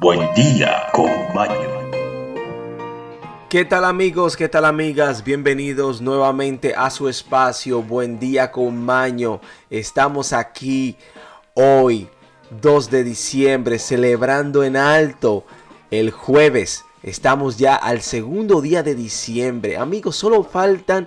buen, día con Maño. ¿Qué tal amigos? ¿Qué tal amigas? Bienvenidos nuevamente a su espacio Buen día con Maño. Estamos aquí hoy, 2 de diciembre, celebrando en alto el jueves. Estamos ya al segundo día de diciembre. Amigos, solo faltan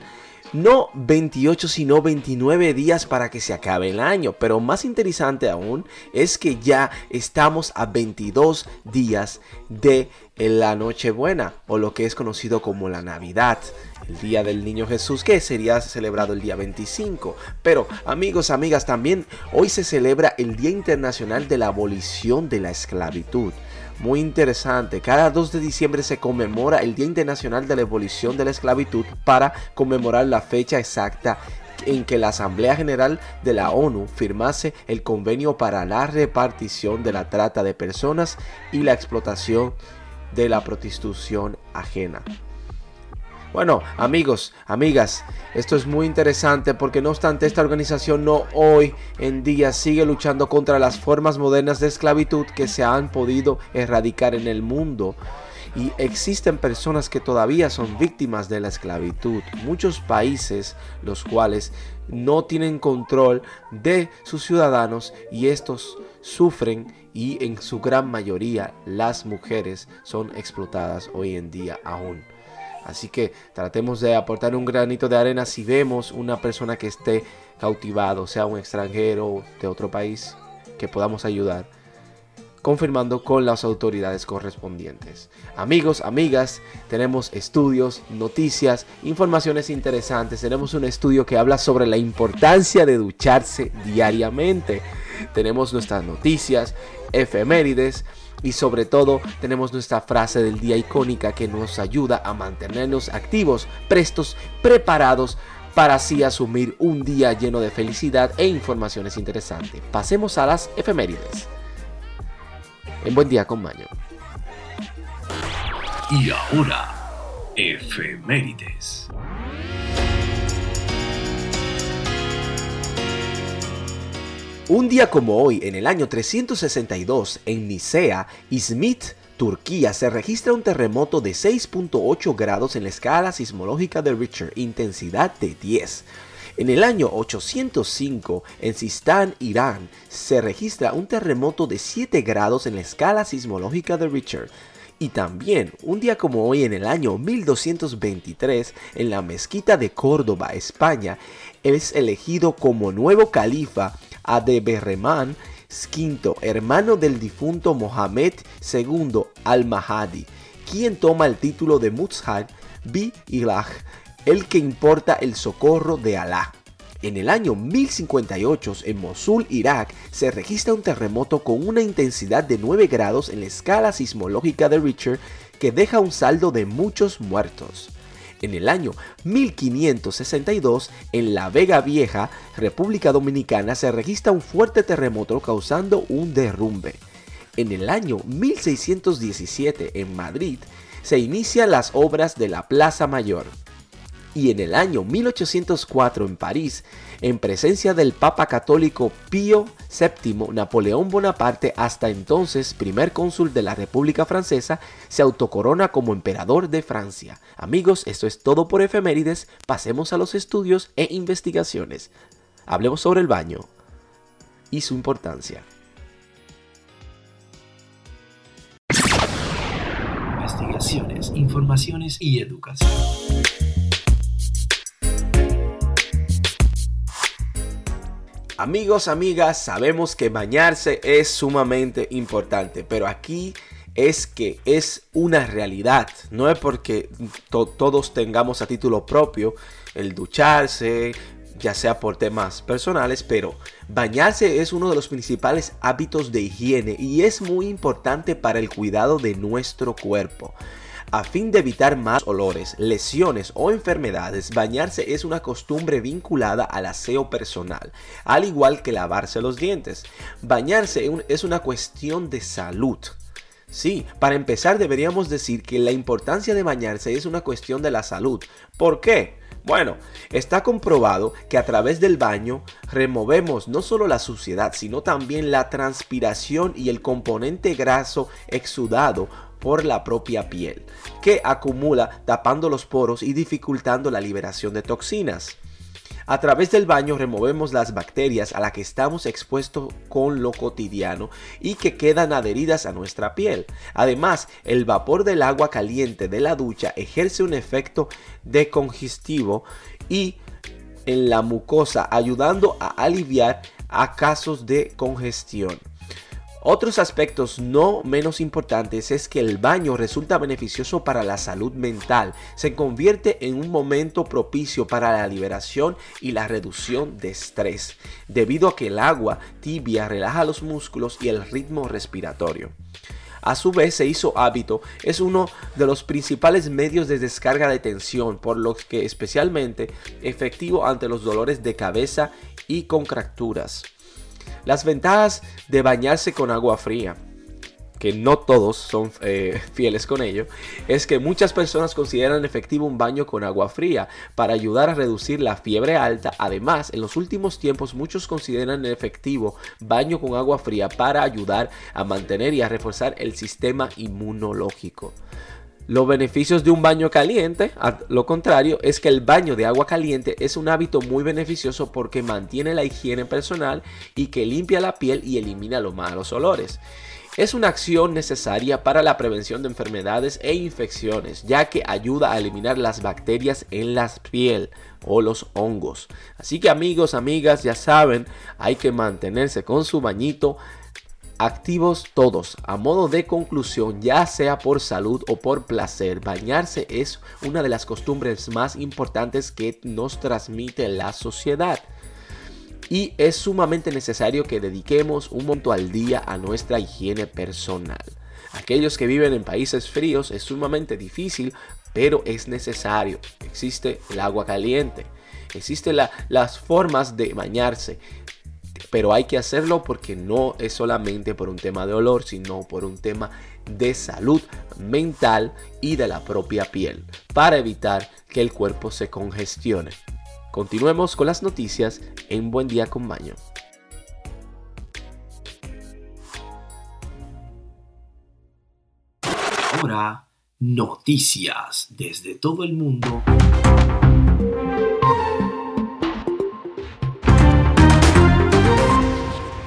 no 28 sino 29 días para que se acabe el año. Pero más interesante aún es que ya estamos a 22 días de la Nochebuena o lo que es conocido como la Navidad. El Día del Niño Jesús que sería celebrado el día 25. Pero amigos, amigas, también hoy se celebra el Día Internacional de la Abolición de la Esclavitud muy interesante. Cada 2 de diciembre se conmemora el Día Internacional de la Abolición de la Esclavitud para conmemorar la fecha exacta en que la Asamblea General de la ONU firmase el convenio para la repartición de la trata de personas y la explotación de la prostitución ajena. Bueno, amigos, amigas, esto es muy interesante porque no obstante esta organización no hoy en día sigue luchando contra las formas modernas de esclavitud que se han podido erradicar en el mundo. Y existen personas que todavía son víctimas de la esclavitud. Muchos países los cuales no tienen control de sus ciudadanos y estos sufren y en su gran mayoría las mujeres son explotadas hoy en día aún. Así que tratemos de aportar un granito de arena si vemos una persona que esté cautivado, sea un extranjero de otro país, que podamos ayudar, confirmando con las autoridades correspondientes. Amigos, amigas, tenemos estudios, noticias, informaciones interesantes. Tenemos un estudio que habla sobre la importancia de ducharse diariamente. Tenemos nuestras noticias, efemérides y sobre todo tenemos nuestra frase del día icónica que nos ayuda a mantenernos activos, prestos, preparados para así asumir un día lleno de felicidad e informaciones interesantes. Pasemos a las efemérides. En buen día con Maño. Y ahora, efemérides. Un día como hoy, en el año 362, en Nicea, Izmit, Turquía, se registra un terremoto de 6.8 grados en la escala sismológica de Richter, intensidad de 10. En el año 805, en Sistán, Irán, se registra un terremoto de 7 grados en la escala sismológica de Richter. Y también, un día como hoy en el año 1223, en la mezquita de Córdoba, España, es elegido como nuevo califa Adeberrahman V, hermano del difunto Mohammed II al-Mahdi, quien toma el título de Muzhar bi Ilah, el que importa el socorro de Alá. En el año 1058, en Mosul, Irak, se registra un terremoto con una intensidad de 9 grados en la escala sismológica de Richter que deja un saldo de muchos muertos. En el año 1562, en La Vega Vieja, República Dominicana, se registra un fuerte terremoto causando un derrumbe. En el año 1617, en Madrid, se inician las obras de la Plaza Mayor y en el año 1804 en París, en presencia del Papa Católico Pío VII, Napoleón Bonaparte, hasta entonces primer cónsul de la República Francesa, se autocorona como emperador de Francia. Amigos, esto es todo por efemérides, pasemos a los estudios e investigaciones. Hablemos sobre el baño y su importancia. Investigaciones, informaciones y educación. Amigos, amigas, sabemos que bañarse es sumamente importante, pero aquí es que es una realidad. No es porque todos tengamos a título propio el ducharse, ya sea por temas personales, pero bañarse es uno de los principales hábitos de higiene y es muy importante para el cuidado de nuestro cuerpo. A fin de evitar más olores, lesiones o enfermedades, bañarse es una costumbre vinculada al aseo personal, al igual que lavarse los dientes. Bañarse es una cuestión de salud. Sí, para empezar deberíamos decir que la importancia de bañarse es una cuestión de la salud. ¿Por qué? Bueno, está comprobado que a través del baño removemos no solo la suciedad, sino también la transpiración y el componente graso exudado por la propia piel, que acumula tapando los poros y dificultando la liberación de toxinas. A través del baño removemos las bacterias a las que estamos expuestos con lo cotidiano y que quedan adheridas a nuestra piel. Además, el vapor del agua caliente de la ducha ejerce un efecto decongestivo y en la mucosa ayudando a aliviar a casos de congestión. Otros aspectos no menos importantes es que el baño resulta beneficioso para la salud mental, se convierte en un momento propicio para la liberación y la reducción de estrés, debido a que el agua tibia relaja los músculos y el ritmo respiratorio. A su vez se hizo hábito, es uno de los principales medios de descarga de tensión, por lo que especialmente efectivo ante los dolores de cabeza y contracturas. Las ventajas de bañarse con agua fría que no todos son eh, fieles con ello, es que muchas personas consideran efectivo un baño con agua fría para ayudar a reducir la fiebre alta. Además, en los últimos tiempos muchos consideran efectivo baño con agua fría para ayudar a mantener y a reforzar el sistema inmunológico. Los beneficios de un baño caliente, lo contrario, es que el baño de agua caliente es un hábito muy beneficioso porque mantiene la higiene personal y que limpia la piel y elimina los malos olores. Es una acción necesaria para la prevención de enfermedades e infecciones, ya que ayuda a eliminar las bacterias en la piel o los hongos. Así que amigos, amigas, ya saben, hay que mantenerse con su bañito activos todos. A modo de conclusión, ya sea por salud o por placer, bañarse es una de las costumbres más importantes que nos transmite la sociedad. Y es sumamente necesario que dediquemos un momento al día a nuestra higiene personal. Aquellos que viven en países fríos es sumamente difícil, pero es necesario. Existe el agua caliente, existen las formas de bañarse pero hay que hacerlo porque no es solamente por un tema de olor, sino por un tema de salud mental y de la propia piel, para evitar que el cuerpo se congestione. Continuemos con las noticias en Buen Día con Baño. Ahora, noticias desde todo el mundo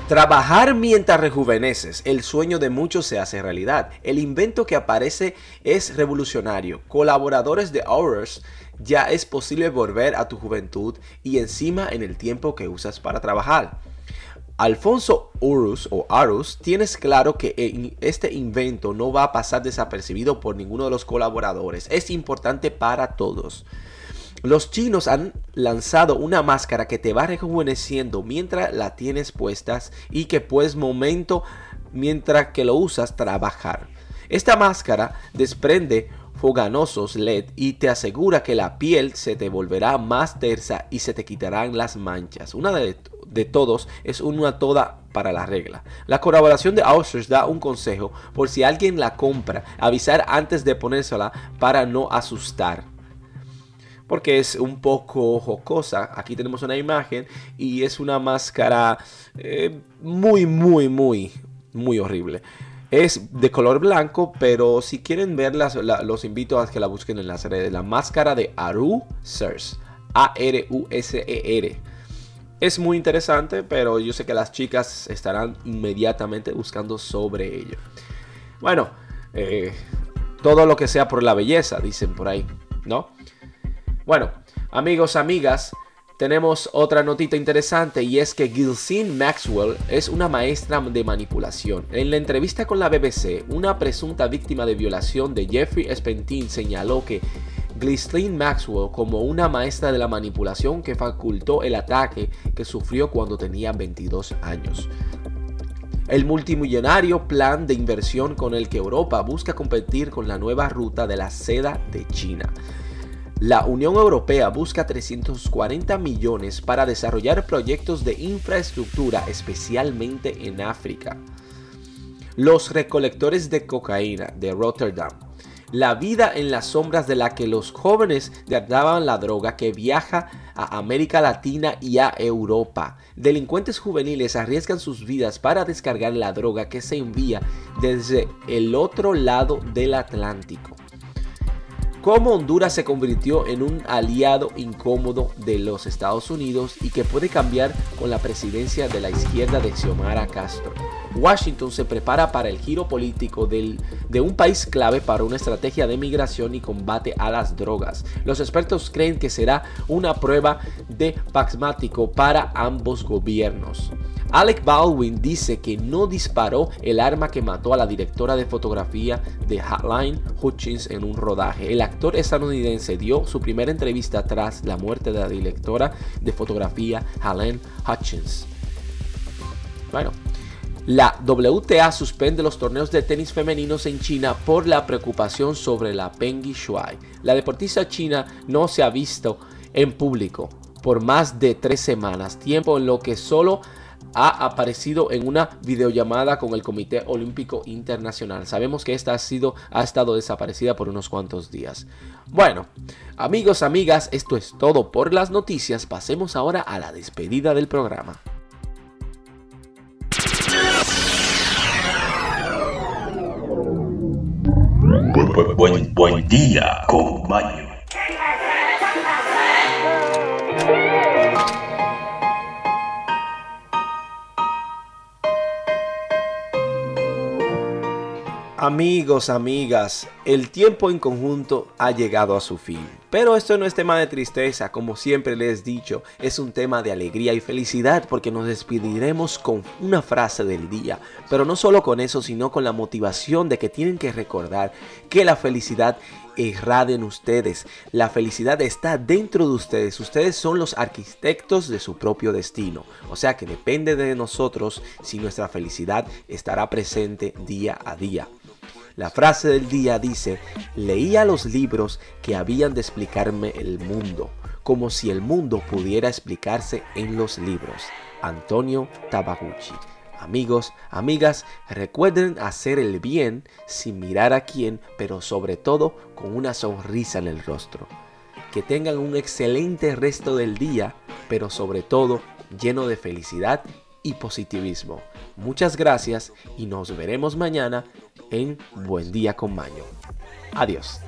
Trabajar mientras rejuveneces, el sueño de muchos se hace realidad. El invento que aparece es revolucionario. Colaboradores de Hours ya es posible volver a tu juventud y encima en el tiempo que usas para trabajar. Alfonso Urus o Arus, tienes claro que este invento no va a pasar desapercibido por ninguno de los colaboradores. Es importante para todos. Los chinos han lanzado una máscara que te va rejuveneciendo mientras la tienes puestas y que puedes momento mientras que lo usas trabajar. Esta máscara desprende foganosos LED y te asegura que la piel se te volverá más tersa y se te quitarán las manchas. Una de, todos es una toda para la regla. La colaboración de Ausers da un consejo por si alguien la compra, avisar antes de ponérsela para no asustar porque es un poco jocosa. Aquí tenemos una imagen y es una máscara eh, muy, muy, muy, muy horrible. Es de color blanco, pero si quieren verla, los invito a que la busquen en las redes. La máscara de Aru Sers. A-R-U-S-E-R. Es muy interesante, pero yo sé que las chicas estarán inmediatamente buscando sobre ello. Bueno, eh, todo lo que sea por la belleza, dicen por ahí, ¿no? Bueno, amigos, amigas, tenemos otra notita interesante y es que Gilsine Maxwell es una maestra de manipulación. En la entrevista con la BBC, una presunta víctima de violación de Jeffrey Spentin señaló que Ghislaine Maxwell como una maestra de la manipulación que facultó el ataque que sufrió cuando tenía 22 años. El multimillonario plan de inversión con el que Europa busca competir con la nueva ruta de la seda de China. La Unión Europea busca 340 millones para desarrollar proyectos de infraestructura, especialmente en África. Los recolectores de cocaína de Rotterdam. la vida en las sombras de la que los jóvenes trataban la droga que viaja a América Latina y a Europa. Delincuentes juveniles arriesgan sus vidas para descargar la droga que se envía desde el otro lado del Atlántico cómo Honduras se convirtió en un aliado incómodo de los Estados Unidos y que puede cambiar con la presidencia de la izquierda de Xiomara Castro. Washington se prepara para el giro político del, de un país clave para una estrategia de migración y combate a las drogas. Los expertos creen que será una prueba de pragmático para ambos gobiernos. Alec Baldwin dice que no disparó el arma que mató a la directora de fotografía de Hotline Hutchins en un rodaje. El actor estadounidense dio su primera entrevista tras la muerte de la directora de fotografía Helen Hutchins. Bueno, la WTA suspende los torneos de tenis femeninos en China por la preocupación sobre la Peng Shuai. La deportista china no se ha visto en público por más de tres semanas, tiempo en lo que solo ha aparecido en una videollamada con el Comité Olímpico Internacional. Sabemos que esta ha, sido, ha estado desaparecida por unos cuantos días. Bueno, amigos, amigas, esto es todo por las noticias. Pasemos ahora a la despedida del programa. Buen, buen, día, con Amigos, amigas, el tiempo en conjunto ha llegado a su fin. Pero esto no es tema de tristeza, como siempre les he dicho, es un tema de alegría y felicidad porque nos despediremos con una frase del día. Pero no solo con eso, sino con la motivación de que tienen que recordar que la felicidad irradia en ustedes. La felicidad está dentro de ustedes. Ustedes son los arquitectos de su propio destino. O sea que depende de nosotros si nuestra felicidad estará presente día a día. La frase del día dice, leía los libros que habían de explicarme el mundo, como si el mundo pudiera explicarse en los libros. Antonio Tabaguchi. Amigos, amigas, recuerden hacer el bien sin mirar a quién, pero sobre todo con una sonrisa en el rostro. Que tengan un excelente resto del día, pero sobre todo lleno de felicidad y positivismo. Muchas gracias y nos veremos mañana en Buen Día con Maño. Adiós.